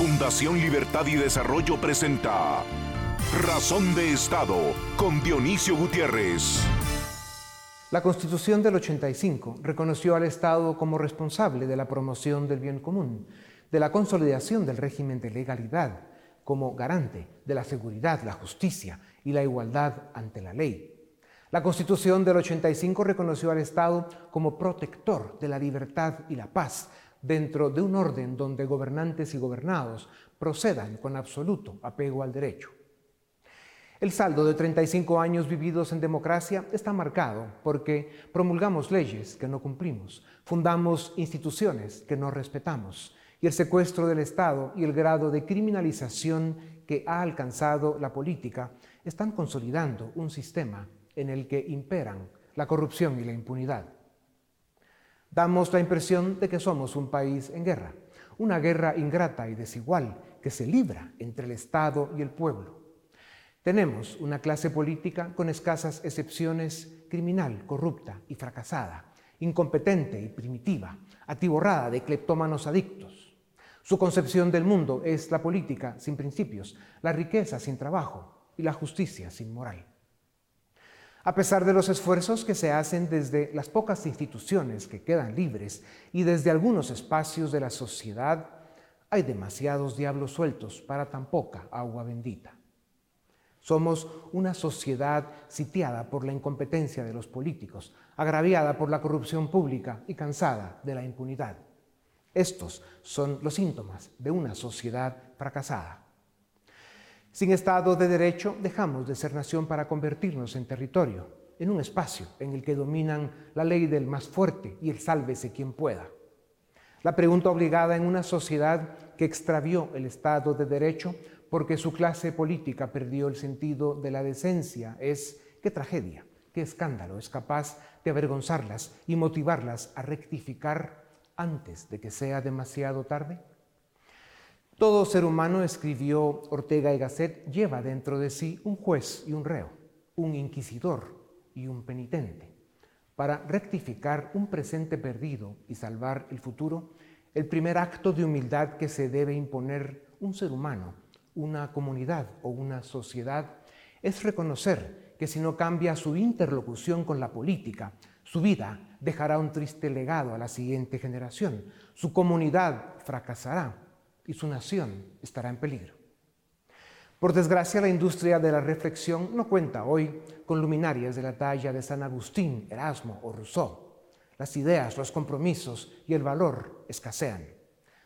Fundación Libertad y Desarrollo presenta Razón de Estado con Dionisio Gutiérrez. La Constitución del 85 reconoció al Estado como responsable de la promoción del bien común, de la consolidación del régimen de legalidad, como garante de la seguridad, la justicia y la igualdad ante la ley. La Constitución del 85 reconoció al Estado como protector de la libertad y la paz, dentro de un orden donde gobernantes y gobernados procedan con absoluto apego al derecho. El saldo de 35 años vividos en democracia está marcado porque promulgamos leyes que no cumplimos, fundamos instituciones que no respetamos y el secuestro del Estado y el grado de criminalización que ha alcanzado la política están consolidando un sistema en el que imperan la corrupción y la impunidad. Damos la impresión de que somos un país en guerra, una guerra ingrata y desigual que se libra entre el Estado y el pueblo. Tenemos una clase política con escasas excepciones criminal, corrupta y fracasada, incompetente y primitiva, atiborrada de cleptómanos adictos. Su concepción del mundo es la política sin principios, la riqueza sin trabajo y la justicia sin moral. A pesar de los esfuerzos que se hacen desde las pocas instituciones que quedan libres y desde algunos espacios de la sociedad, hay demasiados diablos sueltos para tan poca agua bendita. Somos una sociedad sitiada por la incompetencia de los políticos, agraviada por la corrupción pública y cansada de la impunidad. Estos son los síntomas de una sociedad fracasada. Sin Estado de Derecho dejamos de ser nación para convertirnos en territorio, en un espacio en el que dominan la ley del más fuerte y el sálvese quien pueda. La pregunta obligada en una sociedad que extravió el Estado de Derecho porque su clase política perdió el sentido de la decencia es qué tragedia, qué escándalo es capaz de avergonzarlas y motivarlas a rectificar antes de que sea demasiado tarde. Todo ser humano, escribió Ortega y Gasset, lleva dentro de sí un juez y un reo, un inquisidor y un penitente. Para rectificar un presente perdido y salvar el futuro, el primer acto de humildad que se debe imponer un ser humano, una comunidad o una sociedad es reconocer que si no cambia su interlocución con la política, su vida dejará un triste legado a la siguiente generación, su comunidad fracasará y su nación estará en peligro. Por desgracia, la industria de la reflexión no cuenta hoy con luminarias de la talla de San Agustín, Erasmo o Rousseau. Las ideas, los compromisos y el valor escasean.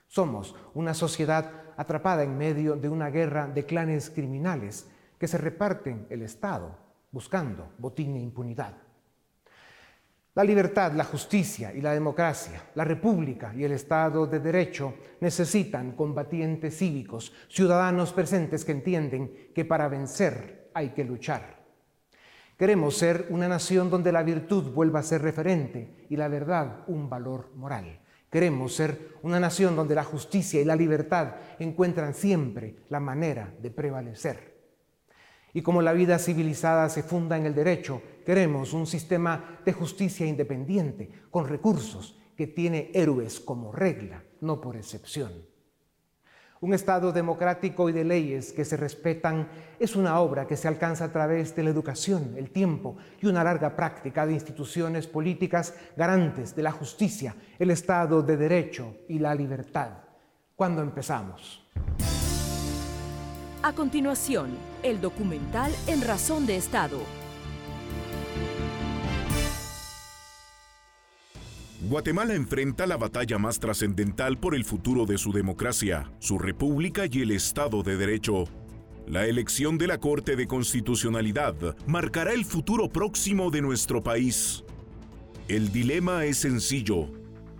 Somos una sociedad atrapada en medio de una guerra de clanes criminales que se reparten el Estado buscando botín e impunidad. La libertad, la justicia y la democracia, la república y el Estado de Derecho necesitan combatientes cívicos, ciudadanos presentes que entienden que para vencer hay que luchar. Queremos ser una nación donde la virtud vuelva a ser referente y la verdad un valor moral. Queremos ser una nación donde la justicia y la libertad encuentran siempre la manera de prevalecer. Y como la vida civilizada se funda en el derecho, queremos un sistema de justicia independiente, con recursos, que tiene héroes como regla, no por excepción. Un Estado democrático y de leyes que se respetan es una obra que se alcanza a través de la educación, el tiempo y una larga práctica de instituciones políticas garantes de la justicia, el Estado de Derecho y la libertad. ¿Cuándo empezamos? A continuación, el documental En Razón de Estado. Guatemala enfrenta la batalla más trascendental por el futuro de su democracia, su república y el Estado de Derecho. La elección de la Corte de Constitucionalidad marcará el futuro próximo de nuestro país. El dilema es sencillo.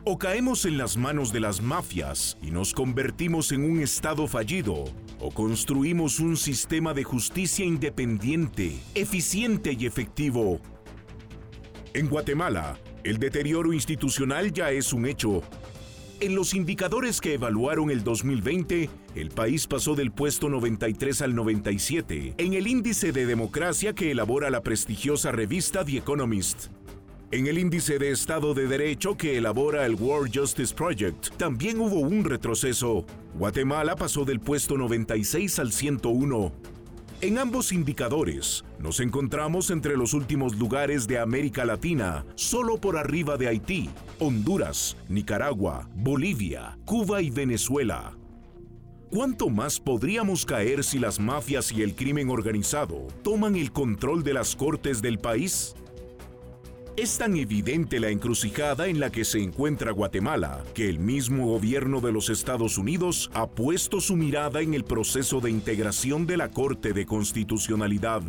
O caemos en las manos de las mafias y nos convertimos en un Estado fallido, o construimos un sistema de justicia independiente, eficiente y efectivo. En Guatemala, el deterioro institucional ya es un hecho. En los indicadores que evaluaron el 2020, el país pasó del puesto 93 al 97 en el índice de democracia que elabora la prestigiosa revista The Economist. En el índice de Estado de Derecho que elabora el World Justice Project, también hubo un retroceso. Guatemala pasó del puesto 96 al 101. En ambos indicadores, nos encontramos entre los últimos lugares de América Latina, solo por arriba de Haití, Honduras, Nicaragua, Bolivia, Cuba y Venezuela. ¿Cuánto más podríamos caer si las mafias y el crimen organizado toman el control de las cortes del país? Es tan evidente la encrucijada en la que se encuentra Guatemala que el mismo gobierno de los Estados Unidos ha puesto su mirada en el proceso de integración de la Corte de Constitucionalidad.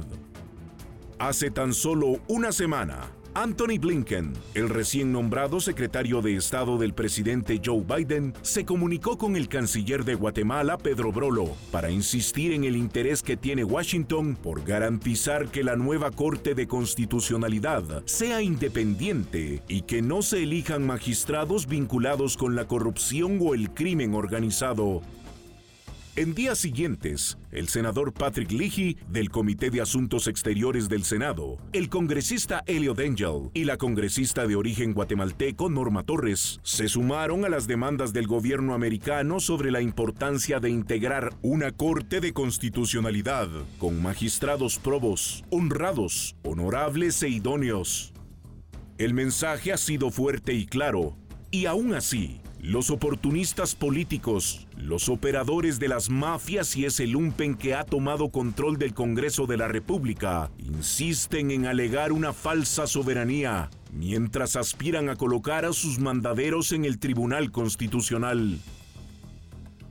Hace tan solo una semana, Anthony Blinken, el recién nombrado secretario de Estado del presidente Joe Biden, se comunicó con el canciller de Guatemala, Pedro Brolo, para insistir en el interés que tiene Washington por garantizar que la nueva Corte de Constitucionalidad sea independiente y que no se elijan magistrados vinculados con la corrupción o el crimen organizado. En días siguientes, el senador Patrick Leahy del Comité de Asuntos Exteriores del Senado, el congresista Elliot Angel y la congresista de origen guatemalteco Norma Torres se sumaron a las demandas del gobierno americano sobre la importancia de integrar una Corte de Constitucionalidad con magistrados probos, honrados, honorables e idóneos. El mensaje ha sido fuerte y claro, y aún así, los oportunistas políticos, los operadores de las mafias y ese lumpen que ha tomado control del Congreso de la República insisten en alegar una falsa soberanía mientras aspiran a colocar a sus mandaderos en el Tribunal Constitucional.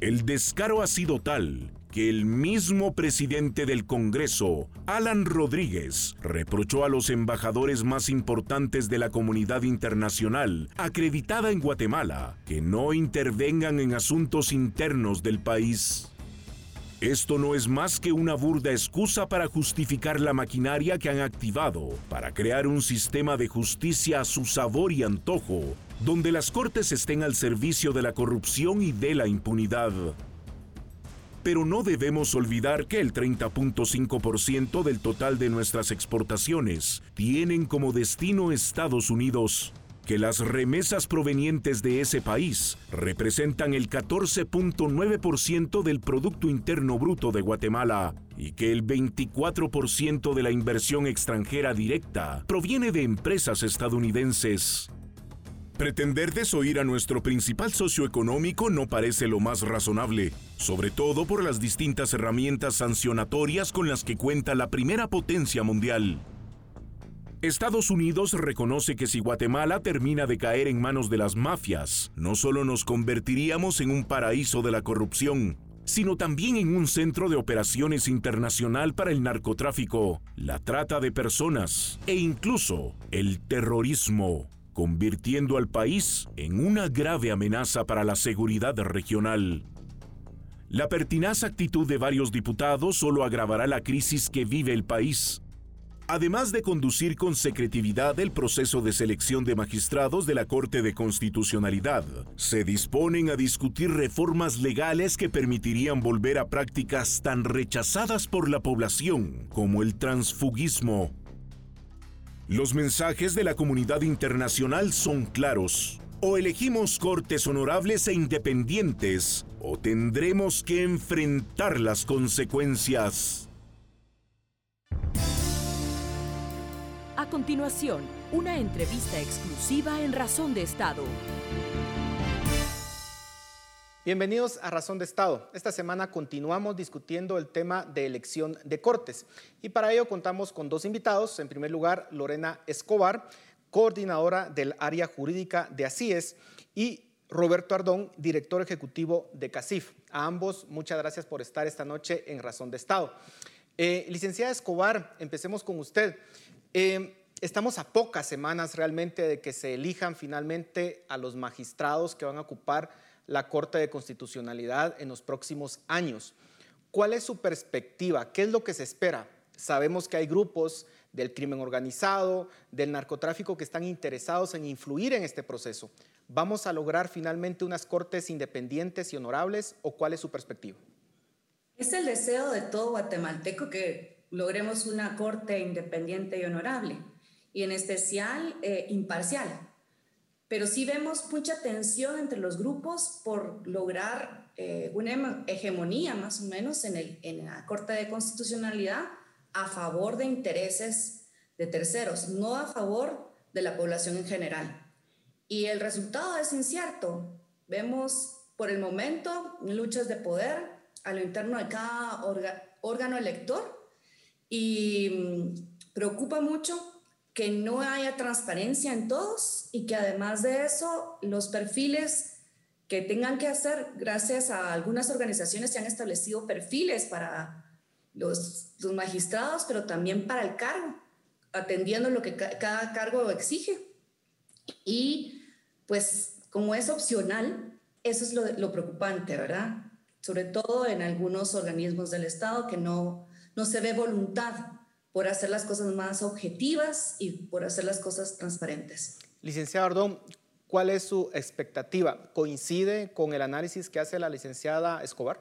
El descaro ha sido tal que el mismo presidente del Congreso, Alan Rodríguez, reprochó a los embajadores más importantes de la comunidad internacional, acreditada en Guatemala, que no intervengan en asuntos internos del país. Esto no es más que una burda excusa para justificar la maquinaria que han activado para crear un sistema de justicia a su sabor y antojo, donde las cortes estén al servicio de la corrupción y de la impunidad. Pero no debemos olvidar que el 30.5% del total de nuestras exportaciones tienen como destino Estados Unidos, que las remesas provenientes de ese país representan el 14.9% del Producto Interno Bruto de Guatemala y que el 24% de la inversión extranjera directa proviene de empresas estadounidenses. Pretender desoír a nuestro principal socio económico no parece lo más razonable, sobre todo por las distintas herramientas sancionatorias con las que cuenta la primera potencia mundial. Estados Unidos reconoce que si Guatemala termina de caer en manos de las mafias, no solo nos convertiríamos en un paraíso de la corrupción, sino también en un centro de operaciones internacional para el narcotráfico, la trata de personas e incluso el terrorismo convirtiendo al país en una grave amenaza para la seguridad regional. La pertinaz actitud de varios diputados solo agravará la crisis que vive el país. Además de conducir con secretividad el proceso de selección de magistrados de la Corte de Constitucionalidad, se disponen a discutir reformas legales que permitirían volver a prácticas tan rechazadas por la población como el transfugismo los mensajes de la comunidad internacional son claros. O elegimos cortes honorables e independientes, o tendremos que enfrentar las consecuencias. A continuación, una entrevista exclusiva en Razón de Estado. Bienvenidos a Razón de Estado. Esta semana continuamos discutiendo el tema de elección de cortes y para ello contamos con dos invitados. En primer lugar, Lorena Escobar, coordinadora del área jurídica de ACIES y Roberto Ardón, director ejecutivo de CACIF. A ambos, muchas gracias por estar esta noche en Razón de Estado. Eh, licenciada Escobar, empecemos con usted. Eh, estamos a pocas semanas realmente de que se elijan finalmente a los magistrados que van a ocupar la Corte de Constitucionalidad en los próximos años. ¿Cuál es su perspectiva? ¿Qué es lo que se espera? Sabemos que hay grupos del crimen organizado, del narcotráfico que están interesados en influir en este proceso. ¿Vamos a lograr finalmente unas cortes independientes y honorables o cuál es su perspectiva? Es el deseo de todo guatemalteco que logremos una corte independiente y honorable. y en especial eh, imparcial. Pero sí vemos mucha tensión entre los grupos por lograr eh, una hegemonía más o menos en, el, en la Corte de Constitucionalidad a favor de intereses de terceros, no a favor de la población en general. Y el resultado es incierto. Vemos por el momento luchas de poder a lo interno de cada órgano elector y mm, preocupa mucho que no haya transparencia en todos y que además de eso los perfiles que tengan que hacer, gracias a algunas organizaciones se han establecido perfiles para los, magistrados, pero también para el cargo, atendiendo lo que cada cargo exige. Y pues como es opcional, eso es lo, lo preocupante, ¿verdad? Sobre todo en algunos organismos del Estado que no, no se ve voluntad por hacer las cosas más objetivas y por hacer las cosas transparentes. Licenciado Ardón, ¿cuál es su expectativa? ¿Coincide con el análisis que hace la licenciada Escobar?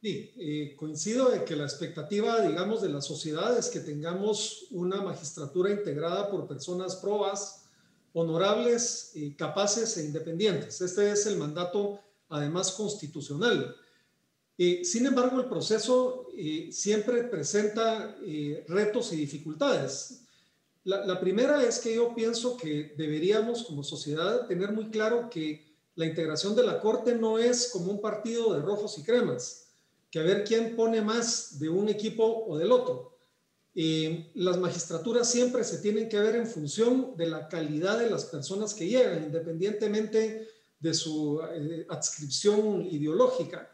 Sí, eh, coincido de que la expectativa, digamos, de la sociedad es que tengamos una magistratura integrada por personas probas, honorables, capaces e independientes. Este es el mandato, además, constitucional. Eh, sin embargo, el proceso eh, siempre presenta eh, retos y dificultades. La, primera es que yo pienso que deberíamos como sociedad tener muy claro que la integración de la Corte no es como un partido de rojos y cremas, que a ver quién pone más de un equipo o del otro. las magistraturas siempre se tienen que ver en función de la calidad de las personas que llegan, independientemente de su adscripción ideológica.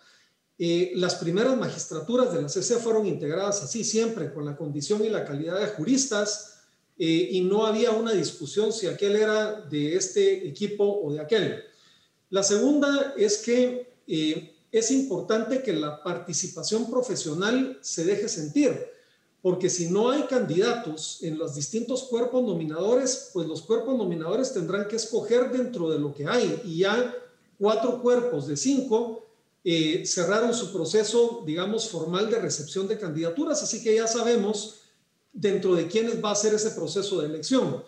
Eh, las primeras magistraturas de la CC fueron integradas así siempre, con la condición y la calidad de juristas, eh, y no había una discusión si aquel era de este equipo o de aquel. La segunda es que eh, es importante que la participación profesional se deje sentir, porque si no hay candidatos en los distintos cuerpos nominadores, pues los cuerpos nominadores tendrán que escoger dentro de lo que hay, y ya cuatro cuerpos de cinco eh, cerraron su proceso, digamos, formal de recepción de candidaturas, así que ya sabemos dentro de quiénes va a ser ese proceso de elección.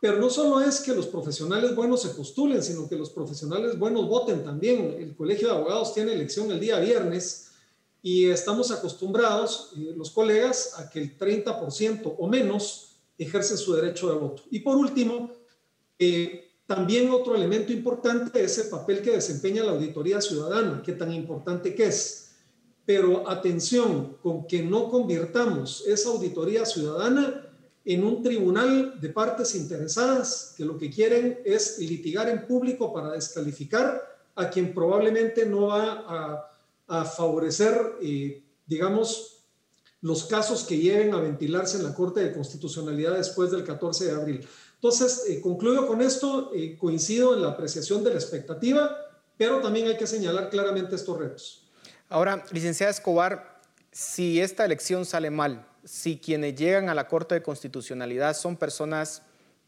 Pero no solo es que los profesionales buenos se postulen, sino que los profesionales buenos voten también. El Colegio de Abogados tiene elección el día viernes y estamos acostumbrados, eh, los colegas, a que el 30% o menos ejercen su derecho de voto. Y por último, eh, también otro elemento importante es el papel que desempeña la auditoría ciudadana, que tan importante que es. Pero atención con que no convirtamos esa auditoría ciudadana en un tribunal de partes interesadas que lo que quieren es litigar en público para descalificar a quien probablemente no va a, favorecer, eh, digamos, los casos que lleguen a ventilarse en la Corte de Constitucionalidad después del 14 de abril. Entonces, eh, concluyo con esto, eh, coincido en la apreciación de la expectativa, pero también hay que señalar claramente estos retos. Ahora, licenciada Escobar, si esta elección sale mal, si quienes llegan a la Corte de Constitucionalidad son personas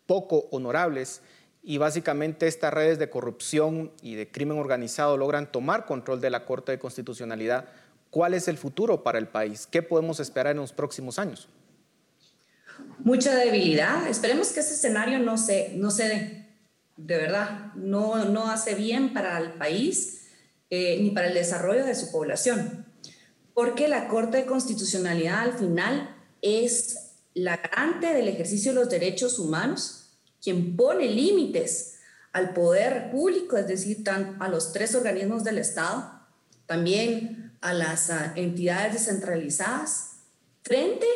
poco honorables y básicamente estas redes de corrupción y de crimen organizado logran tomar control de la Corte de Constitucionalidad, ¿cuál es el futuro para el país? ¿Qué podemos esperar en los próximos años? Mucha debilidad. Esperemos que ese escenario no se, no se dé, de verdad, no, no hace bien para el país eh, ni para el desarrollo de su población, porque la Corte de Constitucionalidad al final es la garante del ejercicio de los derechos humanos, quien pone límites al poder público, es decir, a los tres organismos del Estado, también a las ah, entidades descentralizadas, frente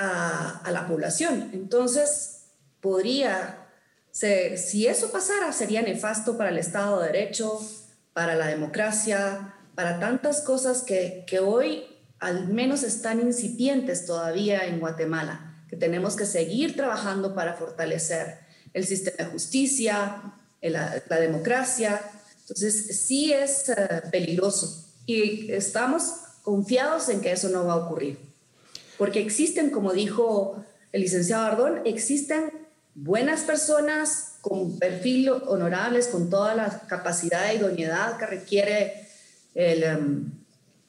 la población. Entonces, podría ser, si eso pasara, sería nefasto para el Estado de Derecho, para la democracia, para tantas cosas que, hoy al menos están incipientes todavía en Guatemala, que tenemos que seguir trabajando para fortalecer el sistema de justicia, la, la democracia. Entonces, sí es eh, peligroso y estamos confiados en que eso no va a ocurrir porque existen, como dijo el licenciado Ardón, existen buenas personas con perfil honorables, con toda la capacidad e idoneidad que requiere em,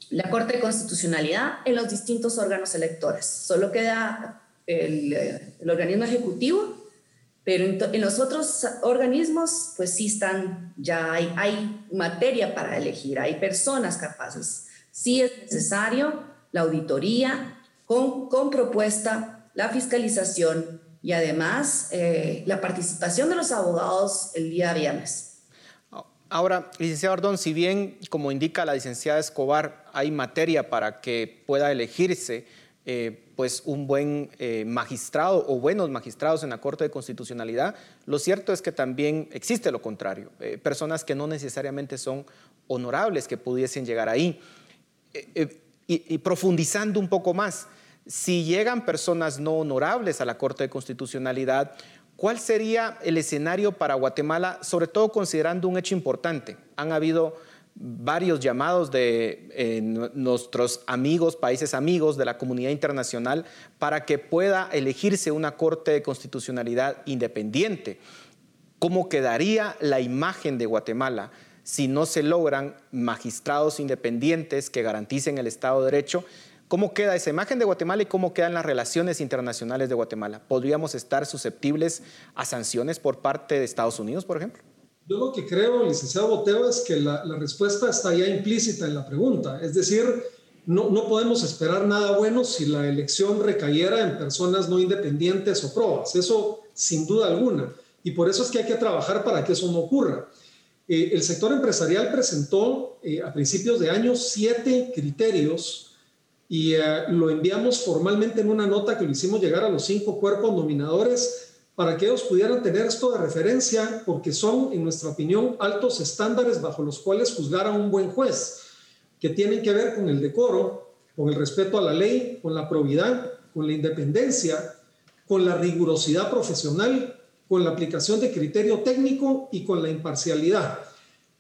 la Corte de Constitucionalidad en los distintos órganos electores. Solo queda el, el organismo ejecutivo Pero en, los otros organismos, pues sí están, ya hay, hay materia para elegir, hay personas capaces. Sí es necesario la auditoría con, propuesta, la fiscalización y además eh, la participación de los abogados el día viernes. Ahora, licenciado Ardón, si bien, como indica la licenciada Escobar, hay materia para que pueda elegirse eh, pues un buen eh, magistrado o buenos magistrados en la Corte de Constitucionalidad, lo cierto es que también existe lo contrario, personas que no necesariamente son honorables que pudiesen llegar ahí. y profundizando un poco más, si llegan personas no honorables a la Corte de Constitucionalidad, ¿cuál sería el escenario para Guatemala, sobre todo considerando un hecho importante? Han habido varios llamados de eh, nuestros amigos, países amigos de la comunidad internacional, para que pueda elegirse una Corte de Constitucionalidad independiente. ¿Cómo quedaría la imagen de Guatemala si no se logran magistrados independientes que garanticen el Estado de Derecho? ¿Cómo queda esa imagen de Guatemala y cómo quedan las relaciones internacionales de Guatemala? ¿Podríamos estar susceptibles a sanciones por parte de Estados Unidos, por ejemplo? Yo lo que creo, licenciado Boteo, es que la, respuesta está ya implícita en la pregunta. Es decir, no, no, podemos esperar nada bueno si la elección recayera en personas no independientes o probas. Eso sin duda alguna. Y por eso es que hay que trabajar para que eso no ocurra. Eh, el sector empresarial presentó eh, a principios de año siete criterios y eh, lo enviamos formalmente en una nota que lo hicimos llegar a los cinco cuerpos nominadores para que ellos pudieran tener esto de referencia, porque son, en nuestra opinión, altos estándares bajo los cuales juzgar a un buen juez, que tienen que ver con el decoro, con el respeto a la ley, con la probidad, con la independencia, con la rigurosidad profesional, con la aplicación de criterio técnico y con la imparcialidad.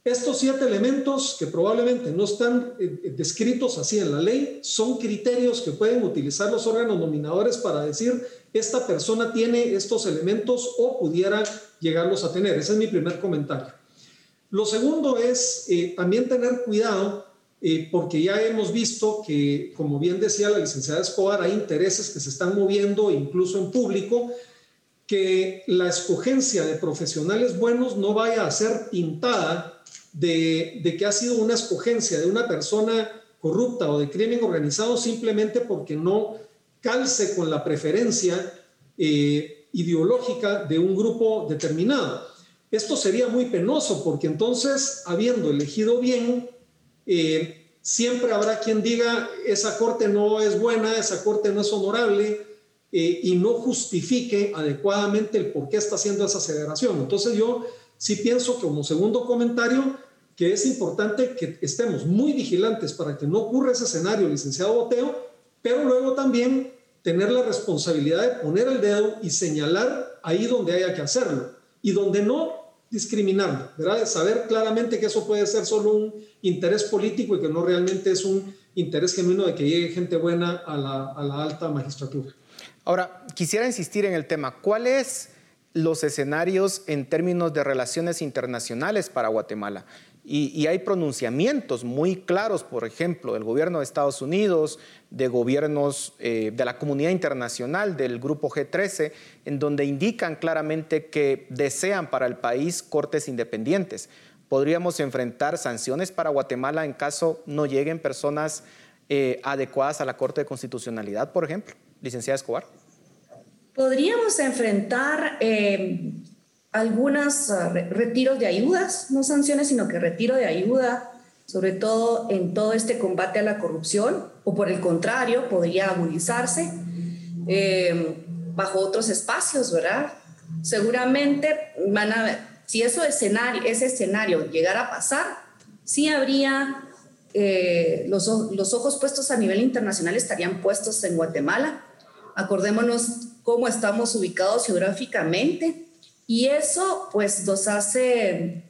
Estos siete elementos que probablemente no están eh, eh, descritos así en la ley son criterios que pueden utilizar los órganos nominadores para decir esta persona tiene estos elementos o pudiera llegarlos a tener. Ese es mi primer comentario. Lo segundo es eh, también tener cuidado porque ya hemos visto que, como bien decía la licenciada Escobar, hay intereses que se están moviendo incluso en público que la escogencia de profesionales buenos no vaya a ser pintada de, que ha sido una escogencia de una persona corrupta o de crimen organizado simplemente porque no calce con la preferencia eh, ideológica de un grupo determinado. Esto sería muy penoso porque entonces, habiendo elegido bien, eh, siempre habrá quien diga, esa corte no es buena, esa corte no es honorable, eh, y no justifique adecuadamente el por qué está haciendo esa aceleración. Entonces yo sí pienso como segundo comentario que es importante que estemos muy vigilantes para que no ocurra ese escenario, licenciado Boteo, pero luego también tener la responsabilidad de poner el dedo y señalar ahí donde haya que hacerlo y donde no discriminar, ¿verdad? Saber claramente que eso puede ser solo un interés político y que no realmente es un interés genuino de que llegue gente buena a la, a la alta magistratura. Ahora, quisiera insistir en el tema, ¿cuál es los escenarios en términos de relaciones internacionales para Guatemala. Y, hay pronunciamientos muy claros, por ejemplo, del gobierno de Estados Unidos, de gobiernos eh, de la comunidad internacional, del grupo G13, en donde indican claramente que desean para el país cortes independientes. ¿Podríamos enfrentar sanciones para Guatemala en caso no lleguen personas eh, adecuadas a la Corte de Constitucionalidad, por ejemplo? Licenciada Escobar. Podríamos enfrentar eh, algunos ah, retiros de ayudas, no sanciones, sino que retiro de ayuda, sobre todo en todo este combate a la corrupción, o por el contrario, podría agudizarse eh, bajo otros espacios, ¿verdad? Seguramente van a, si eso escenario, ese escenario llegara a pasar, sí habría eh, los, los ojos puestos a nivel internacional estarían puestos en Guatemala. Acordémonos cómo estamos ubicados geográficamente y eso pues nos hace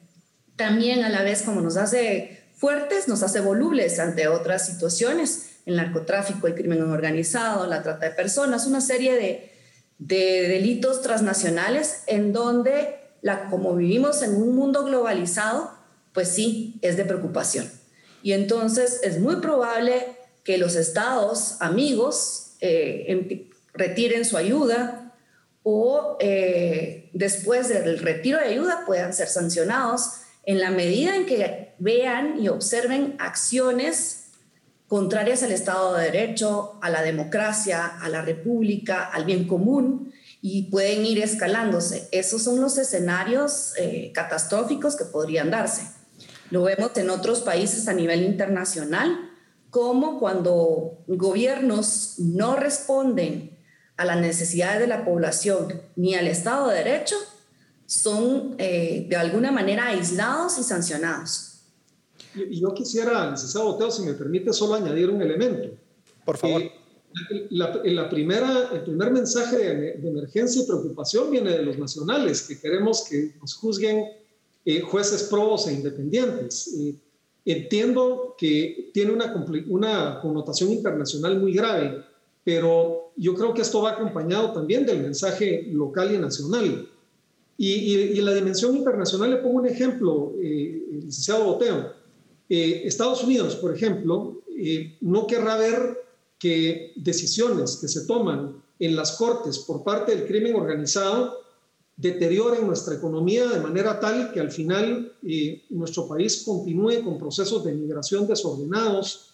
también a la vez como nos hace fuertes, nos hace volubles ante otras situaciones, el narcotráfico, el crimen organizado, la trata de personas, una serie de, de delitos transnacionales en donde la, como vivimos en un mundo globalizado, pues sí, es de preocupación. Y entonces es muy probable que los estados amigos eh, retiren su ayuda o eh, después del retiro de ayuda puedan ser sancionados en la medida en que vean y observen acciones contrarias al Estado de Derecho, a la democracia, a la república, al bien común, y pueden ir escalándose. Esos son los escenarios eh, catastróficos que podrían darse. Lo vemos en otros países a nivel internacional, como cuando gobiernos no responden a las necesidades de la población ni al Estado de Derecho, son eh, de alguna manera aislados y sancionados. Y yo quisiera, licenciado Boteo, si me permite solo añadir un elemento. Por favor. Eh, la, primera, el primer mensaje de, emergencia y preocupación viene de los nacionales, que queremos que nos juzguen eh, jueces probos e independientes. entiendo que tiene una, una connotación internacional muy grave, pero yo creo que esto va acompañado también del mensaje local y nacional. Y, en la dimensión internacional le pongo un ejemplo, eh, licenciado Boteo. Eh, Estados Unidos, por ejemplo, eh, no querrá ver que decisiones que se toman en las cortes por parte del crimen organizado deterioren nuestra economía de manera tal que al final eh, nuestro país continúe con procesos de migración desordenados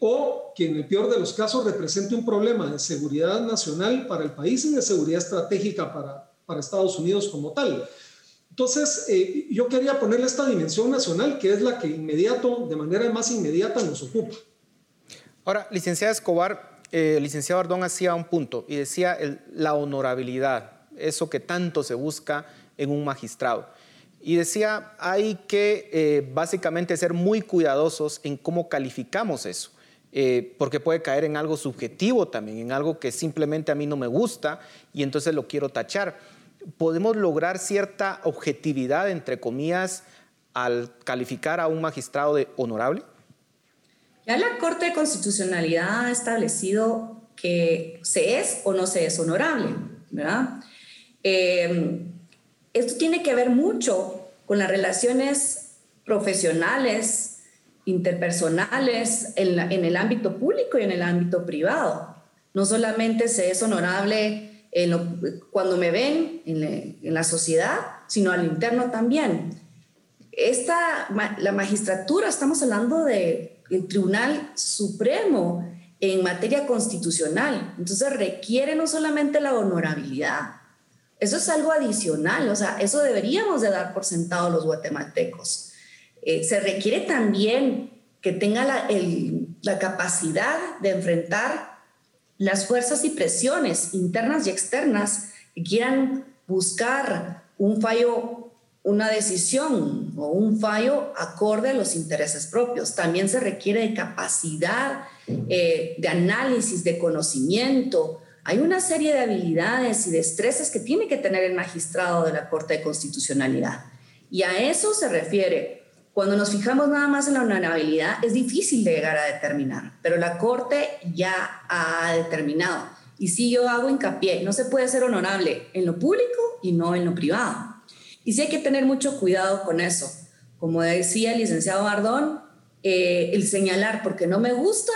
o que en el peor de los casos represente un problema de seguridad nacional para el país y de seguridad estratégica para, para Estados Unidos como tal. Entonces, eh, yo quería ponerle esta dimensión nacional, que es la que inmediato, de manera más inmediata, nos ocupa. Ahora, licenciada Escobar, eh, licenciado Ardón hacía un punto y decía la honorabilidad, eso que tanto se busca en un magistrado. Y decía, hay que eh, básicamente ser muy cuidadosos en cómo calificamos eso. porque puede caer en algo subjetivo también, en algo que simplemente a mí no me gusta y entonces lo quiero tachar podemos lograr cierta objetividad, entre comillas, al calificar a un magistrado de honorable? Ya la Corte de Constitucionalidad ha establecido que se es o no se es honorable, ¿verdad? Em, esto tiene que ver mucho con las relaciones profesionales, interpersonales, en, en el ámbito público y en el ámbito privado. No solamente se es honorable cuando me ven en, la sociedad, sino al interno también. Esta, la magistratura, estamos hablando del Tribunal Supremo en materia constitucional, entonces requiere no solamente la honorabilidad, eso es algo adicional, o sea, eso deberíamos de dar por sentado los guatemaltecos. Eh, se requiere también que tenga la, capacidad de enfrentar las fuerzas y presiones internas y externas que quieran buscar un fallo, una decisión o un fallo acorde a los intereses propios. También se requiere de capacidad eh, de análisis, de conocimiento. Hay una serie de habilidades y destrezas que tiene que tener el magistrado de la Corte de Constitucionalidad. Y a eso se refiere cuando nos fijamos nada más en la honorabilidad, es difícil de llegar a determinar, pero la Corte ya ha determinado. Y si yo hago hincapié, no se puede ser honorable en lo público y no en lo privado. Y sí hay que tener mucho cuidado con eso. Como decía el licenciado Bardón, eh, el señalar porque no me gusta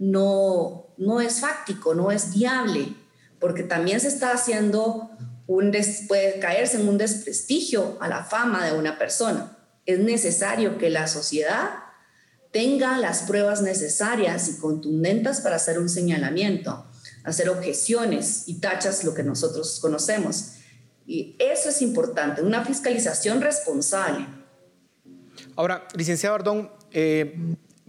no, no es fáctico, no es viable, porque también se está haciendo un puede caerse en un desprestigio a la fama de una persona es necesario que la sociedad tenga las pruebas necesarias y contundentes para hacer un señalamiento, hacer objeciones y tachas lo que nosotros conocemos. Y eso es importante, una fiscalización responsable. Ahora, licenciado Ardón, eh,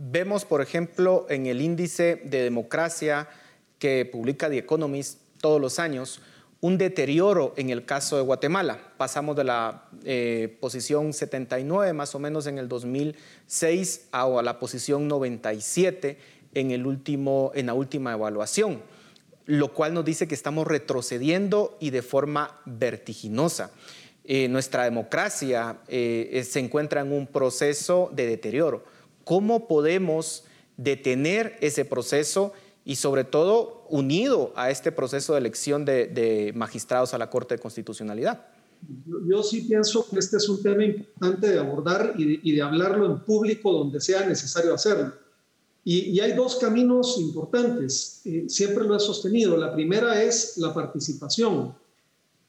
vemos, por ejemplo, en el índice de democracia que publica The Economist todos los años, un deterioro en el caso de Guatemala. Pasamos de la eh, posición 79 más o menos en el 2006 a, la posición 97 en, el último, en la última evaluación, lo cual nos dice que estamos retrocediendo y de forma vertiginosa. Eh, nuestra democracia eh, se encuentra en un proceso de deterioro. ¿Cómo podemos detener ese proceso? y sobre todo unido a este proceso de elección de, magistrados a la Corte de Constitucionalidad. Yo, sí pienso que este es un tema importante de abordar y de, hablarlo en público donde sea necesario hacerlo. Y, hay dos caminos importantes, eh, siempre lo he sostenido. La primera es la participación.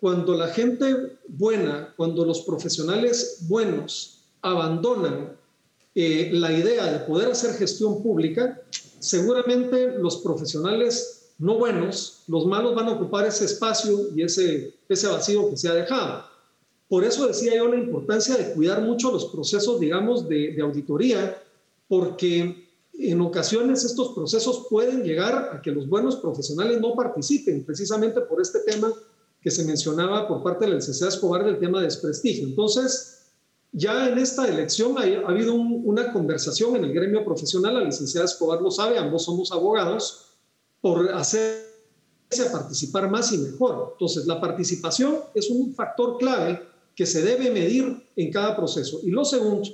Cuando la gente buena, cuando los profesionales buenos abandonan eh, la idea de poder hacer gestión pública, seguramente los profesionales no buenos, los malos van a ocupar ese espacio y ese, ese vacío que se ha dejado. Por eso decía yo la importancia de cuidar mucho los procesos, digamos, de, auditoría, porque en ocasiones estos procesos pueden llegar a que los buenos profesionales no participen, precisamente por este tema que se mencionaba por parte del CCA Escobar del tema de desprestigio. Entonces, ya en esta elección ha, habido una conversación en el gremio profesional, la licenciada Escobar lo sabe, ambos somos abogados, por hacerse a participar más y mejor. Entonces, la participación es un factor clave que se debe medir en cada proceso. Y lo segundo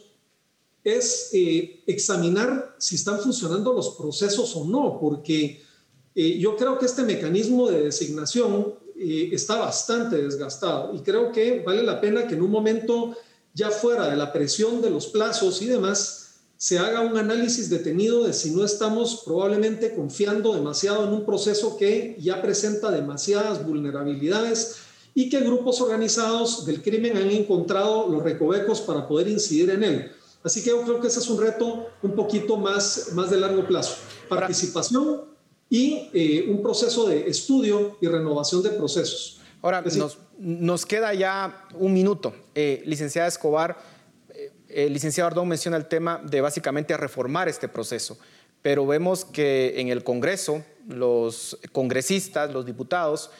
es eh, examinar si están funcionando los procesos o no, porque eh, yo creo que este mecanismo de designación eh, está bastante desgastado y creo que vale la pena que en un momento ya fuera de la presión de los plazos y demás, se haga un análisis detenido de si no estamos probablemente confiando demasiado en un proceso que ya presenta demasiadas vulnerabilidades y que grupos organizados del crimen han encontrado los recovecos para poder incidir en él. Así que yo creo que ese es un reto un poquito más, más de largo plazo. Participación y eh, un proceso de estudio y renovación de procesos. Ahora, nos, nos, queda ya un minuto. Eh, licenciada Escobar, eh, el licenciado Ardón menciona el tema de básicamente reformar este proceso, pero vemos que en el Congreso los congresistas, los diputados,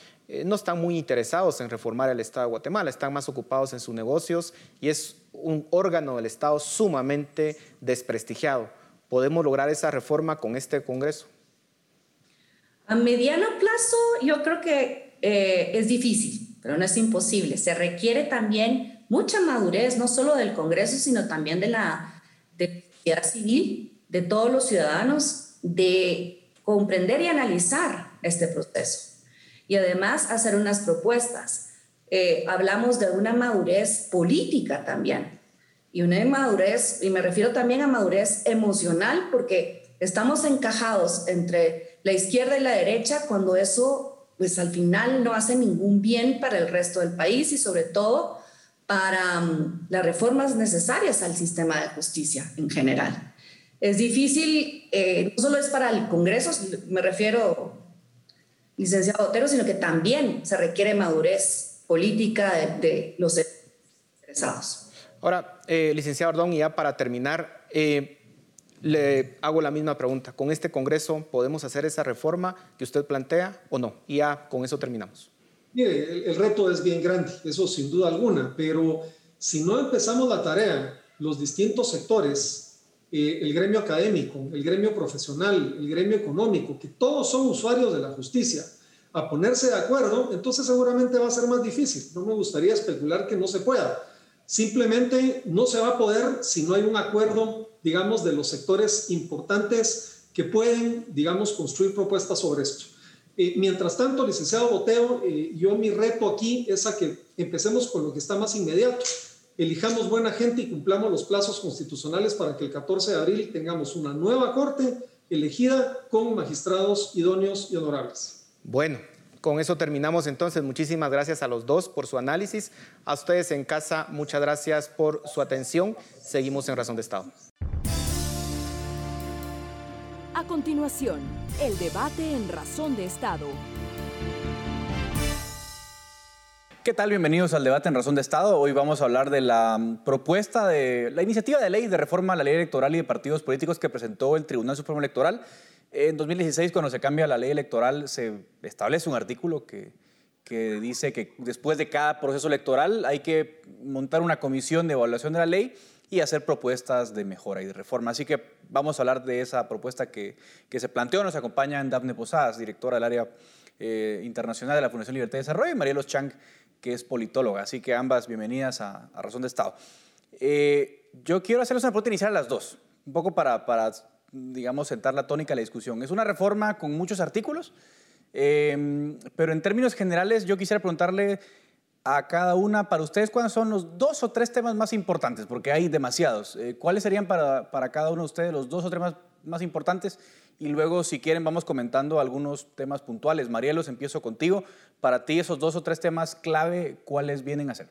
no están muy interesados en reformar el Estado de Guatemala, están más ocupados en sus negocios y es un órgano del Estado sumamente desprestigiado. ¿Podemos lograr esa reforma con este Congreso? A mediano plazo yo creo que eh, es difícil, pero no es imposible. Se requiere también mucha madurez, no solo del Congreso, sino también de la sociedad civil, de todos los ciudadanos, de comprender y analizar este proceso. Y además hacer unas propuestas. Eh, hablamos de una madurez política también. Y una madurez, y me refiero también a madurez emocional, porque estamos encajados entre la izquierda y la derecha cuando eso, pues al final no hace ningún bien para el resto del país y sobre todo para um, las reformas necesarias al sistema de justicia en general. Es difícil, eh, no solo es para el Congreso, me refiero, licenciado Otero, sino que también se requiere madurez política de, los interesados. Ahora, eh, licenciado Ardón, y ya para terminar, eh, le hago la misma pregunta. ¿Con este Congreso podemos hacer esa reforma que usted plantea o no? Y ya con eso terminamos. Mire, el, reto es bien grande, eso sin duda alguna, pero si no empezamos la tarea, los distintos sectores, eh, el gremio académico, el gremio profesional, el gremio económico, que todos son usuarios de la justicia, a ponerse de acuerdo, entonces seguramente va a ser más difícil. No me gustaría especular que no se pueda. Simplemente no se va a poder si no hay un acuerdo, digamos, de los sectores importantes que pueden, digamos, construir propuestas sobre esto. Eh, mientras tanto, licenciado Boteo, eh, yo mi reto aquí es a que empecemos con lo que está más inmediato. Elijamos buena gente y cumplamos los plazos constitucionales para que el 14 de abril tengamos una nueva corte elegida con magistrados idóneos y honorables. Bueno, con eso terminamos entonces. Muchísimas gracias a los dos por su análisis. A ustedes en casa, muchas gracias por su atención. Seguimos en Razón de Estado. A continuación, el debate en Razón de Estado. ¿Qué tal? Bienvenidos al debate en Razón de Estado. Hoy vamos a hablar de la propuesta de la iniciativa de ley de reforma a la ley electoral y de partidos políticos que presentó el Tribunal Supremo Electoral. En 2016, cuando se cambia la ley electoral, se establece un artículo que, que dice que después de cada proceso electoral hay que montar una comisión de evaluación de la ley y hacer propuestas de mejora y de reforma. Así que vamos a hablar de esa propuesta que, que se planteó. Nos acompaña Daphne Posadas, directora del área eh, internacional de la Fundación Libertad y Desarrollo, y Marielos Chang, que es politóloga. Así que ambas bienvenidas a, Razón de Estado. Eh, yo quiero hacerles una pregunta inicial a las dos, un poco para, para digamos, sentar la tónica de la discusión. Es una reforma con muchos artículos, em, pero en términos generales yo quisiera preguntarle a cada una, para ustedes, ¿cuáles son los dos o tres temas más importantes? Porque hay demasiados. Eh, ¿Cuáles serían para, para, cada uno de ustedes los dos o tres más, más importantes y luego, si quieren, vamos comentando algunos temas puntuales. Marielos, empiezo contigo. Para ti, esos dos o tres temas clave, ¿cuáles vienen a ser?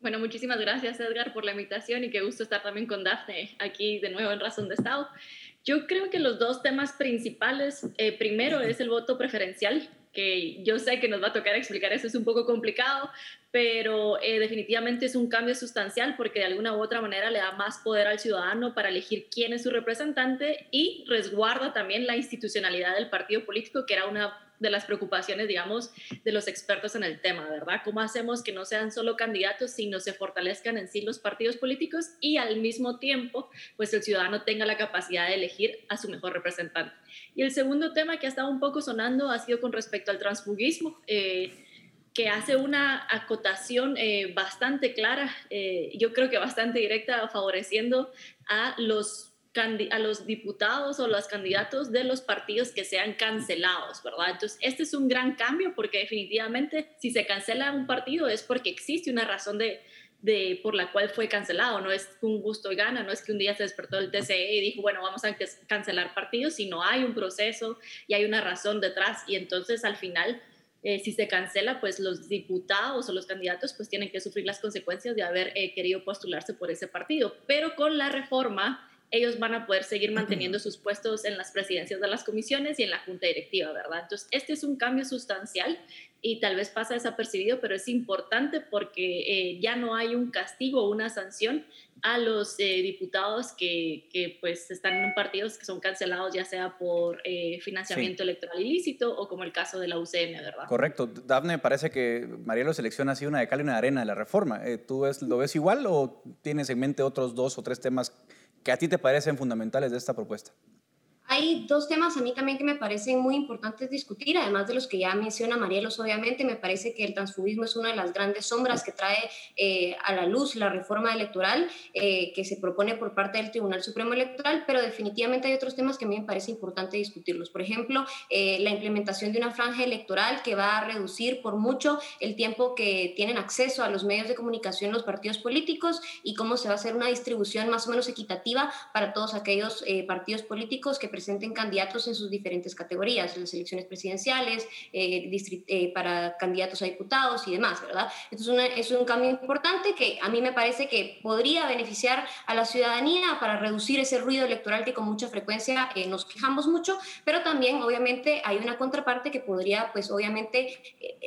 Bueno, muchísimas gracias Edgar por la invitación y qué gusto estar también con Dafne aquí de nuevo en Razón de Estado. Yo creo que los dos temas principales, eh, primero es el voto preferencial, que yo sé que nos va a tocar explicar eso, es un poco complicado, pero eh, definitivamente es un cambio sustancial porque de alguna u otra manera le da más poder al ciudadano para elegir quién es su representante y resguarda también la institucionalidad del partido político, que era una de las preocupaciones, digamos, de los expertos en el tema, ¿verdad? ¿Cómo hacemos que no sean solo candidatos, sino se fortalezcan en sí los partidos políticos y al mismo tiempo, pues el ciudadano tenga la capacidad de elegir a su mejor representante? Y el segundo tema que ha estado un poco sonando ha sido con respecto al transfugismo. Eh, que hace una acotación eh, bastante clara, eh, yo creo que bastante directa, favoreciendo a los a los diputados o los candidatos de los partidos que sean cancelados, ¿verdad? Entonces, este es un gran cambio porque definitivamente si se cancela un partido es porque existe una razón de, de, por la cual fue cancelado, no es un gusto y gana, no es que un día se despertó el TCE y dijo, bueno, vamos a cancelar partidos, sino hay un proceso y hay una razón detrás y entonces al final... Eh, si se cancela, pues los diputados o los candidatos pues tienen que sufrir las consecuencias de haber eh, querido postularse por ese partido. Pero con la reforma, ellos van a poder seguir manteniendo sus puestos en las presidencias de las comisiones y en la junta directiva, ¿verdad? Entonces, este es un cambio sustancial y tal vez pasa desapercibido, pero es importante porque eh, ya no hay un castigo o una sanción a los eh, diputados que, que, pues están en partidos que son cancelados ya sea por eh, financiamiento electoral ilícito o como el caso de la UCM, ¿verdad? Correcto. Dafne, parece que María lo selecciona así una de cal y una de arena de la reforma. ¿Tú lo ves igual o tienes en mente otros dos o tres temas que a ti te parecen fundamentales de esta propuesta? Hay dos temas a mí también que me parecen muy importantes discutir, además de los que ya menciona Marielos, obviamente, me parece que el transfugismo es una de las grandes sombras que trae eh, a la luz la reforma electoral eh, que se propone por parte del Tribunal Supremo Electoral, pero definitivamente hay otros temas que a mí me parece importante discutirlos. Por ejemplo, eh, la implementación de una franja electoral que va a reducir por mucho el tiempo que tienen acceso a los medios de comunicación los partidos políticos y cómo se va a hacer una distribución más o menos equitativa para todos aquellos partidos políticos que presenten candidatos en sus diferentes categorías, las elecciones presidenciales, eh, eh, para candidatos a diputados y demás, ¿verdad? Entonces es un cambio importante que a mí me parece que podría beneficiar a la ciudadanía para reducir ese ruido electoral que con mucha frecuencia eh, nos quejamos mucho, pero también obviamente hay una contraparte que podría, pues obviamente,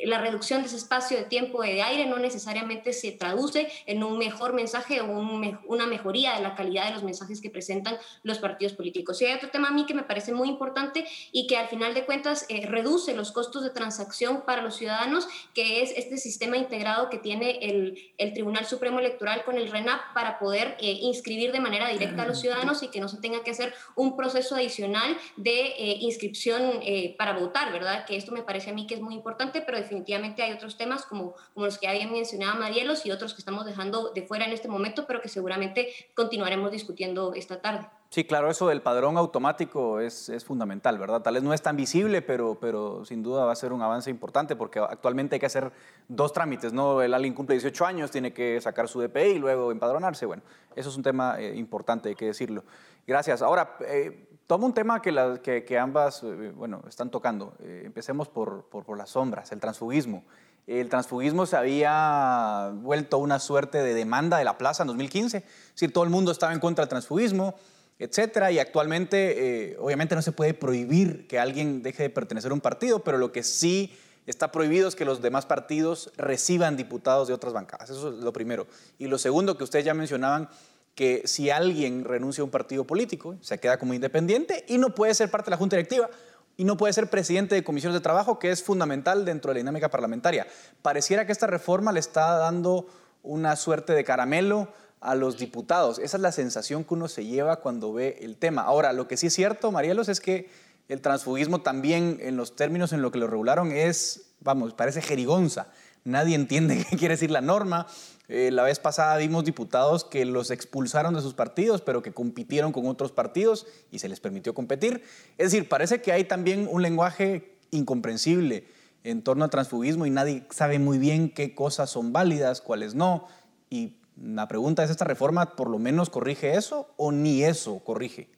la reducción de ese espacio de tiempo de aire no necesariamente se traduce en un mejor mensaje o una mejoría de la calidad de los mensajes que presentan los partidos políticos. Y hay otro tema a mí que me parece muy importante y que al final de cuentas eh, reduce los costos de transacción para los ciudadanos, que es este sistema integrado que tiene el, el Tribunal Supremo Electoral con el RENAP para poder eh, inscribir de manera directa a los ciudadanos y que no se tenga que hacer un proceso adicional de eh, inscripción para votar, ¿verdad? Que esto me parece a mí que es muy importante, pero definitivamente hay otros temas como, como los que había mencionado Marielos y otros que estamos dejando de fuera en este momento, pero que seguramente continuaremos discutiendo esta tarde. Sí, claro, eso del padrón automático es, es, fundamental, ¿verdad? Tal vez no es tan visible, pero, pero sin duda va a ser un avance importante porque actualmente hay que hacer dos trámites, ¿no? El alguien cumple 18 años, tiene que sacar su DPI y luego empadronarse. Bueno, eso es un tema eh, importante, hay que decirlo. Gracias. Ahora, eh, tomo un tema que, la, que, ambas, eh, bueno, están tocando. empecemos por, por, por las sombras, el transfugismo. El transfugismo se había vuelto una suerte de demanda de la plaza en 2015. Es decir, todo el mundo estaba en contra del transfugismo etcétera. Y actualmente, eh, obviamente, no se puede prohibir que alguien deje de pertenecer a un partido, pero lo que sí está prohibido es que los demás partidos reciban diputados de otras bancadas. Eso es lo primero. Y lo segundo, que ustedes ya mencionaban, que si alguien renuncia a un partido político, se queda como independiente y no puede ser parte de la Junta Directiva y no puede ser presidente de comisiones de trabajo, que es fundamental dentro de la dinámica parlamentaria. Pareciera que esta reforma le está dando una suerte de caramelo a los diputados. Esa es la sensación que uno se lleva cuando ve el tema. Ahora, lo que sí es cierto, Marielos, es que el transfugismo también, en los términos en lo que lo regularon, es, vamos, parece jerigonza. Nadie entiende qué quiere decir la norma. Eh, la vez pasada vimos diputados que los expulsaron de sus partidos, pero que compitieron con otros partidos y se les permitió competir. Es decir, parece que hay también un lenguaje incomprensible en torno al transfugismo y nadie sabe muy bien qué cosas son válidas, cuáles no. Y la pregunta es, ¿esta reforma por lo menos corrige eso o ni eso corrige?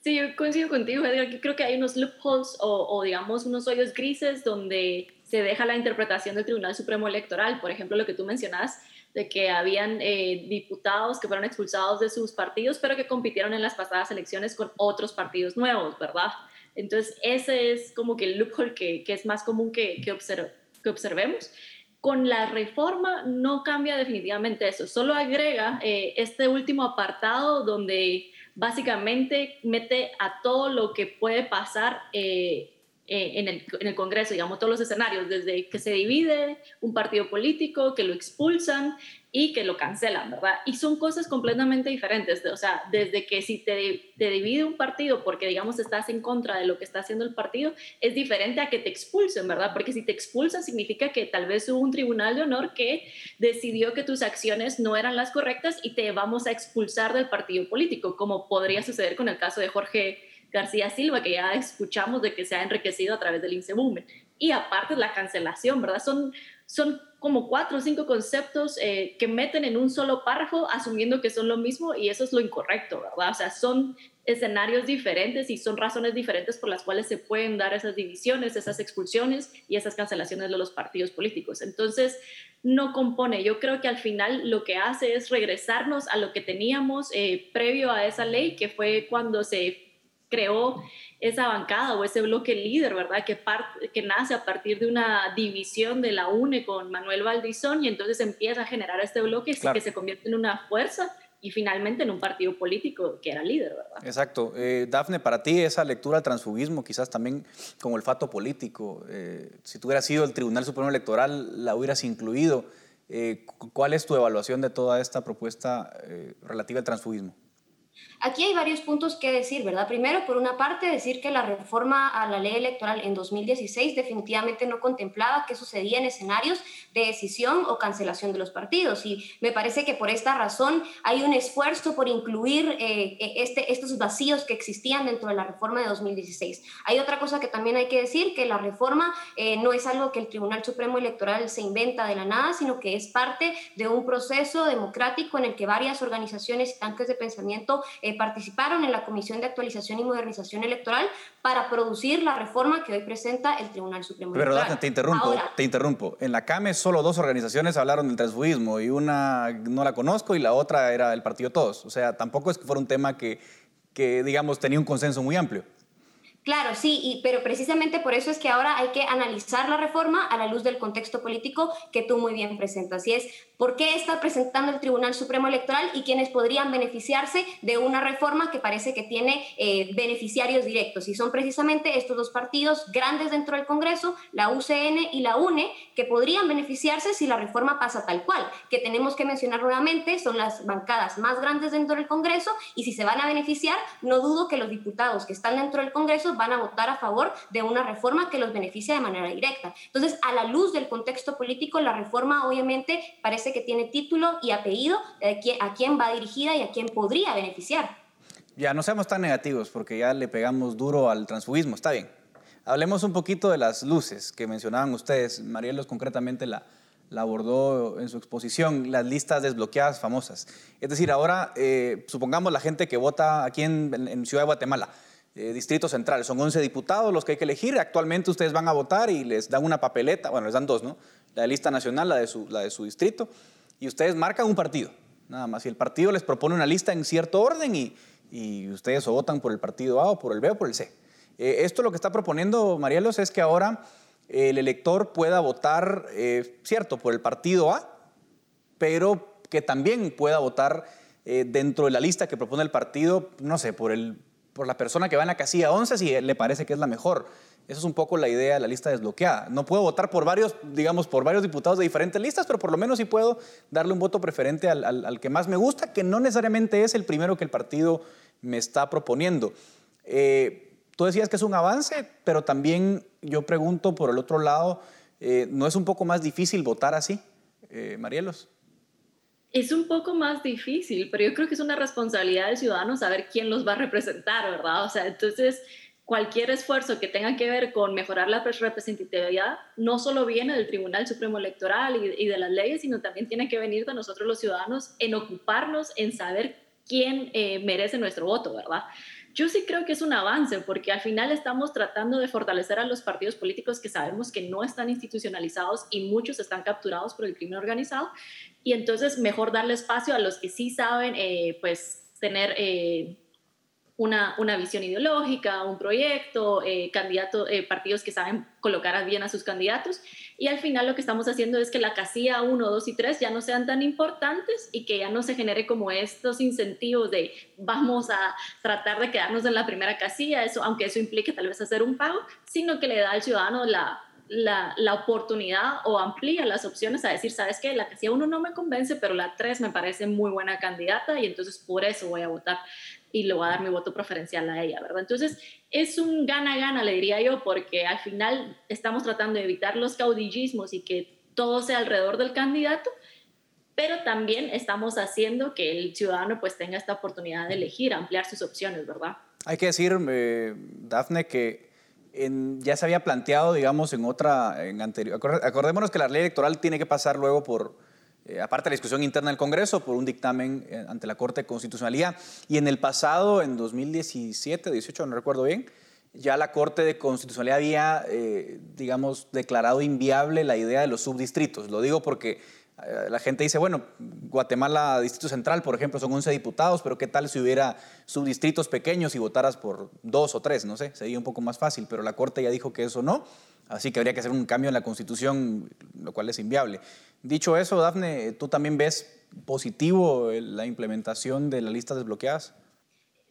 Sí, yo coincido contigo, Edgar. Creo que hay unos loopholes o, o, digamos, unos hoyos grises donde se deja la interpretación del Tribunal Supremo Electoral. Por ejemplo, lo que tú mencionas de que habían eh, diputados que fueron expulsados de sus partidos, pero que compitieron en las pasadas elecciones con otros partidos nuevos, ¿verdad? Entonces, ese es como que el loophole que, que es más común que, que, que observemos. Con la reforma no cambia definitivamente eso, solo agrega eh, este último apartado donde básicamente mete a todo lo que puede pasar eh, eh, en, el, en, el, Congreso, digamos, todos los escenarios, desde que se divide un partido político, que lo expulsan y que lo cancelan, ¿verdad? Y son cosas completamente diferentes, o sea, desde que si te, te divide un partido porque, digamos, estás en contra de lo que está haciendo el partido, es diferente a que te expulsen, ¿verdad? Porque si te expulsan significa que tal vez hubo un tribunal de honor que decidió que tus acciones no eran las correctas y te vamos a expulsar del partido político, como podría suceder con el caso de Jorge García Silva, que ya escuchamos de que se ha enriquecido a través del INSEBUME. Y aparte la cancelación, ¿verdad? Son, son como cuatro o cinco conceptos eh, que meten en un solo párrafo asumiendo que son lo mismo y eso es lo incorrecto, ¿verdad? O sea, son escenarios diferentes y son razones diferentes por las cuales se pueden dar esas divisiones, esas expulsiones y esas cancelaciones de los partidos políticos. Entonces, no compone. Yo creo que al final lo que hace es regresarnos a lo que teníamos eh, previo a esa ley, que fue cuando se creó esa bancada o ese bloque líder, ¿verdad? Que, que nace a partir de una división de la UNE con Manuel Valdizón y entonces empieza a generar este bloque que se convierte en una fuerza y finalmente en un partido político que era líder, ¿verdad? Exacto. Eh, Dafne, para ti esa lectura del transfugismo, quizás también como el fato político, eh, si tú hubieras sido el Tribunal Supremo Electoral, la hubieras incluido. Eh, ¿Cuál es tu evaluación de toda esta propuesta relativa al transfugismo? Aquí hay varios puntos que decir, ¿verdad? Primero, por una parte, decir que la reforma a la ley electoral en 2016 definitivamente no contemplaba qué sucedía en escenarios de decisión o cancelación de los partidos. Y me parece que por esta razón hay un esfuerzo por incluir eh, e, este, estos vacíos que existían dentro de la reforma de 2016. Hay otra cosa que también hay que decir, que la reforma eh, no es algo que el Tribunal Supremo Electoral se inventa de la nada, sino que es parte de un proceso democrático en el que varias organizaciones y tanques de pensamiento eh, participaron en la Comisión de Actualización y Modernización Electoral para producir la reforma que hoy presenta el Tribunal Supremo Electoral. Verdad, te interrumpo, te interrumpo. En la CAME solo dos organizaciones hablaron del transfugismo y una no la conozco y la otra era el Partido Todos. O sea, tampoco es que fuera un tema que, que digamos, tenía un consenso muy amplio. Claro, sí, y, pero precisamente por eso es que ahora hay que analizar la reforma a la luz del contexto político que tú muy bien presentas. Y es por qué está presentando el Tribunal Supremo Electoral y quienes podrían beneficiarse de una reforma que parece que tiene eh, beneficiarios directos. Y son precisamente estos dos partidos grandes dentro del Congreso, la UCN y la UNE, que podrían beneficiarse si la reforma pasa tal cual. Que tenemos que mencionar nuevamente, son las bancadas más grandes dentro del Congreso y si se van a beneficiar, no dudo que los diputados que están dentro del Congreso van a votar a favor de una reforma que los beneficia de manera directa. Entonces, a la luz del contexto político, la reforma obviamente parece que tiene título y apellido a quién va dirigida y a quién podría beneficiar. Ya, no seamos tan negativos porque ya le pegamos duro al transfugismo, está bien. Hablemos un poquito de las luces que mencionaban ustedes. Marielos concretamente la, la abordó en su exposición, las listas desbloqueadas famosas. Es decir, ahora eh, supongamos la gente que vota aquí en, en Ciudad de Guatemala eh, Distrito Central. Son 11 diputados los que hay que elegir. Actualmente ustedes van a votar y les dan una papeleta, bueno, les dan dos, ¿no? La lista nacional, la de su, la de su distrito, y ustedes marcan un partido, nada más. Y el partido les propone una lista en cierto orden y, y ustedes o votan por el partido A o por el B o por el C. Eh, esto lo que está proponiendo Marielos es que ahora el elector pueda votar, eh, cierto, por el partido A, pero que también pueda votar dentro de la lista que propone el partido, no sé, por el por la persona que va en la casilla 11 si le parece que es la mejor. Esa es un poco la idea de la lista desbloqueada. No puedo votar por varios, digamos, por varios diputados de diferentes listas, pero por lo menos sí puedo darle un voto preferente al, que más me gusta, que no necesariamente es el primero que el partido me está proponiendo. Eh, tú decías que es un avance, pero también yo pregunto por el otro lado, eh, ¿no es un poco más difícil votar así, eh, Marielos? Es un poco más difícil, pero yo creo que es una responsabilidad del ciudadano saber quién los va a representar, ¿verdad? O sea, entonces cualquier esfuerzo que tenga que ver con mejorar la representatividad no solo viene del Tribunal Supremo Electoral y, de las leyes, sino también tiene que venir de nosotros los ciudadanos en ocuparnos en saber quién eh, merece nuestro voto, ¿verdad? Yo sí creo que es un avance porque al final estamos tratando de fortalecer a los partidos políticos que sabemos que no están institucionalizados y muchos están capturados por el crimen organizado y entonces mejor darle espacio a los que sí saben eh, pues tener... Eh, una, una, visión ideológica, un proyecto, eh, eh, partidos que saben colocar bien a sus candidatos. Y al final lo que estamos haciendo es que la casilla 1, 2 y 3 ya no sean tan importantes y que ya no se genere como estos incentivos de vamos a tratar de quedarnos en la primera casilla, eso, aunque eso implique tal vez hacer un pago, sino que le da al ciudadano la, la, la, oportunidad o amplía las opciones a decir, sabes que la casilla 1 no me convence, pero la 3 me parece muy buena candidata y entonces por eso voy a votar y le voy a dar mi voto preferencial a ella, ¿verdad? Entonces, es un gana-gana, le diría yo, porque al final estamos tratando de evitar los caudillismos y que todo sea alrededor del candidato, pero también estamos haciendo que el ciudadano pues tenga esta oportunidad de elegir, ampliar sus opciones, ¿verdad? Hay que decir, eh, Dafne, que ya se había planteado, digamos, en otra, en anterior, acordémonos que la ley electoral tiene que pasar luego por eh, aparte de la discusión interna del Congreso, por un dictamen eh, ante la Corte de Constitucionalidad. Y en el pasado, en 2017, 18, no recuerdo bien, ya la Corte de Constitucionalidad había, eh, digamos, declarado inviable la idea de los subdistritos. Lo digo porque la gente dice, bueno, Guatemala, Distrito Central, por ejemplo, son 11 diputados, pero ¿qué tal si hubiera subdistritos pequeños y votaras por dos o tres? No sé, sería un poco más fácil, pero la Corte ya dijo que eso no. Así que habría que hacer un cambio en la Constitución, lo cual es inviable. Dicho eso, Dafne, ¿tú también ves positivo la implementación de las listas desbloqueadas?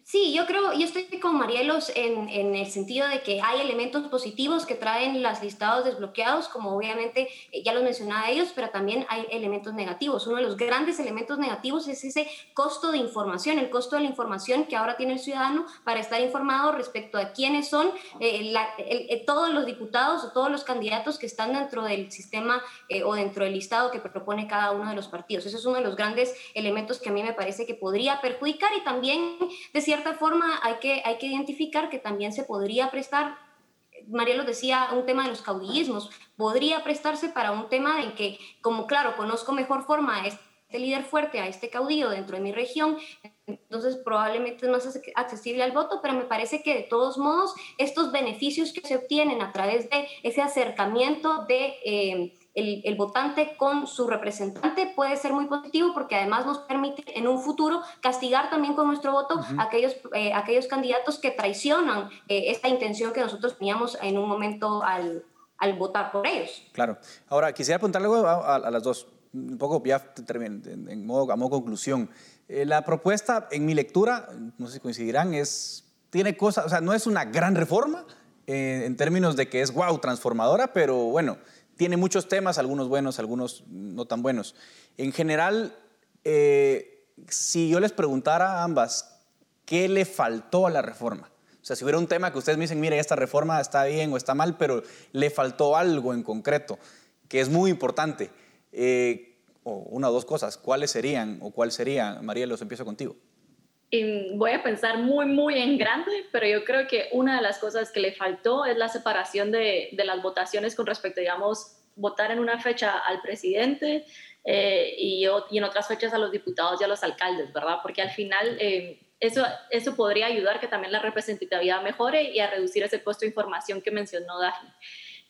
Sí, yo creo, yo estoy con Marielos en, en, el sentido de que hay elementos positivos que traen las listados desbloqueados, como obviamente eh, ya lo mencionaba ellos, pero también hay elementos negativos. Uno de los grandes elementos negativos es ese costo de información, el costo de la información que ahora tiene el ciudadano para estar informado respecto a quiénes son eh, eh, todos los diputados o todos los candidatos que están dentro del sistema o dentro del listado que propone cada uno de los partidos. Ese es uno de los grandes elementos que a mí me parece que podría perjudicar y también decir cierta forma hay que, hay que identificar que también se podría prestar María lo decía, un tema de los caudillismos, podría prestarse para un tema en que, como claro, conozco mejor forma a este líder fuerte, a este caudillo dentro de mi región, entonces probablemente es más accesible al voto, pero me parece que de todos modos estos beneficios que se obtienen a través de ese acercamiento de... Eh, el, votante con su representante puede ser muy positivo porque además nos permite en un futuro castigar también con nuestro voto aquellos, eh, aquellos candidatos que traicionan eh, esta intención que nosotros teníamos en un momento al, al votar por ellos. Claro. Ahora, quisiera preguntarle a, a, las dos, un poco ya en, en modo, a modo conclusión. Eh, la propuesta, en mi lectura, no sé si coincidirán, es, tiene cosas, o sea, no es una gran reforma en términos de que es wow, transformadora, pero bueno, tiene muchos temas, algunos buenos, algunos no tan buenos. En general, eh, si yo les preguntara a ambas, ¿qué le faltó a la reforma? O sea, si hubiera un tema que ustedes me dicen, mire, esta reforma está bien o está mal, pero le faltó algo en concreto, que es muy importante, eh, o una o dos cosas, ¿cuáles serían o cuál sería? María, los empiezo contigo voy a pensar muy, muy en grande, pero yo creo que una de las cosas que le faltó es la separación de, de las votaciones con respecto, digamos, votar en una fecha al presidente eh, y, y, en otras fechas a los diputados y a los alcaldes, ¿verdad? Porque al final eh, eso, eso podría ayudar que también la representatividad mejore y a reducir ese puesto de información que mencionó Daphne.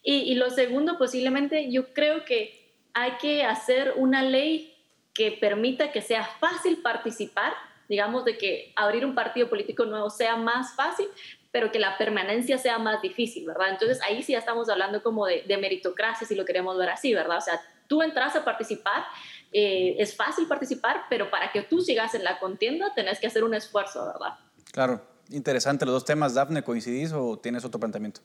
Y, y lo segundo, posiblemente, yo creo que hay que hacer una ley que permita que sea fácil participar digamos, de que abrir un partido político nuevo sea más fácil, pero que la permanencia sea más difícil, ¿verdad? Entonces ahí sí ya estamos hablando como de, meritocracia, si lo queremos ver así, ¿verdad? O sea, tú entras a participar, eh, es fácil participar, pero para que tú sigas en la contienda tenés que hacer un esfuerzo, ¿verdad? Claro, interesante los dos temas. Dafne, ¿coincidís o tienes otro planteamiento?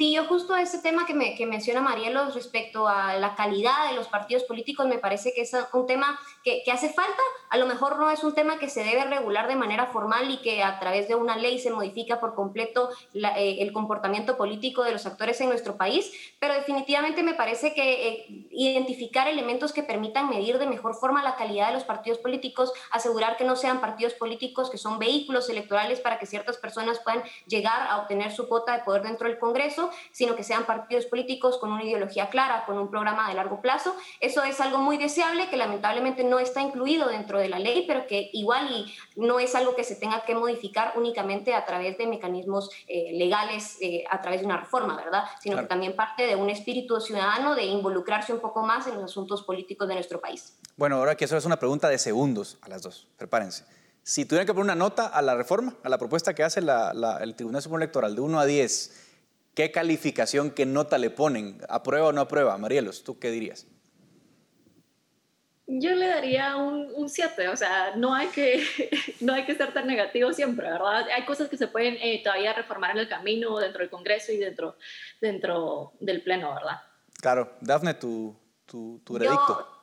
Sí, yo justo ese tema que, me, que menciona Marielo respecto a la calidad de los partidos políticos me parece que es un tema que, que, hace falta. A lo mejor no es un tema que se debe regular de manera formal y que a través de una ley se modifica por completo eh, el comportamiento político de los actores en nuestro país, pero definitivamente me parece que eh, identificar elementos que permitan medir de mejor forma la calidad de los partidos políticos, asegurar que no sean partidos políticos que son vehículos electorales para que ciertas personas puedan llegar a obtener su cuota de poder dentro del Congreso Sino que sean partidos políticos con una ideología clara, con un programa de largo plazo. Eso es algo muy deseable que lamentablemente no está incluido dentro de la ley, pero que igual y no es algo que se tenga que modificar únicamente a través de mecanismos eh, legales, eh, a través de una reforma, ¿verdad? Sino que también parte de un espíritu ciudadano de involucrarse un poco más en los asuntos políticos de nuestro país. Bueno, ahora que eso es una pregunta de segundos a las dos, prepárense. Si tuvieran que poner una nota a la reforma, a la propuesta que hace el Tribunal Supremo Electoral de 1 a 10, ¿qué calificación, qué nota le ponen? ¿Aprueba o no aprueba? Marielos, ¿tú qué dirías? Yo le daría un 7, o sea, no hay, que, no hay que ser tan negativo siempre, ¿verdad? Hay cosas que se pueden eh, todavía reformar en el camino, dentro del Congreso y dentro, dentro del Pleno, ¿verdad? Claro. Dafne, tu, tu, tu veredicto yo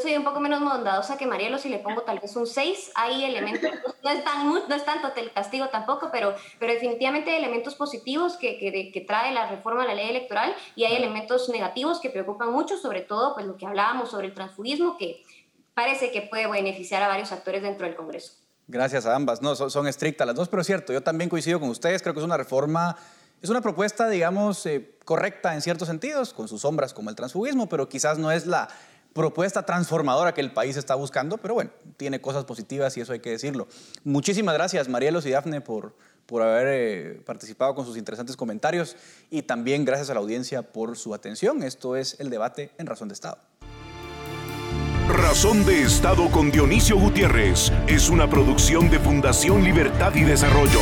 soy un poco menos bondadosa que Marielo si le pongo tal vez un 6. Hay elementos, no es, tan, no es tanto el castigo tampoco, pero, pero definitivamente hay elementos positivos que, que, trae la reforma de la ley electoral y hay elementos negativos que preocupan mucho, sobre todo pues lo que hablábamos sobre el transfugismo, que parece que puede beneficiar a varios actores dentro del Congreso. Gracias a ambas. No, son, estrictas las dos, pero es cierto, yo también coincido con ustedes, creo que es una reforma... Es una propuesta, digamos, eh, correcta en ciertos sentidos, con sus sombras como el transfugismo, pero quizás no es la, propuesta transformadora que el país está buscando, pero bueno, tiene cosas positivas y eso hay que decirlo. Muchísimas gracias, Marielos y Dafne, por, por haber eh, participado con sus interesantes comentarios y también gracias a la audiencia por su atención. Esto es el debate en Razón de Estado. Razón de Estado con Dionisio Gutiérrez es una producción de Fundación Libertad y Desarrollo.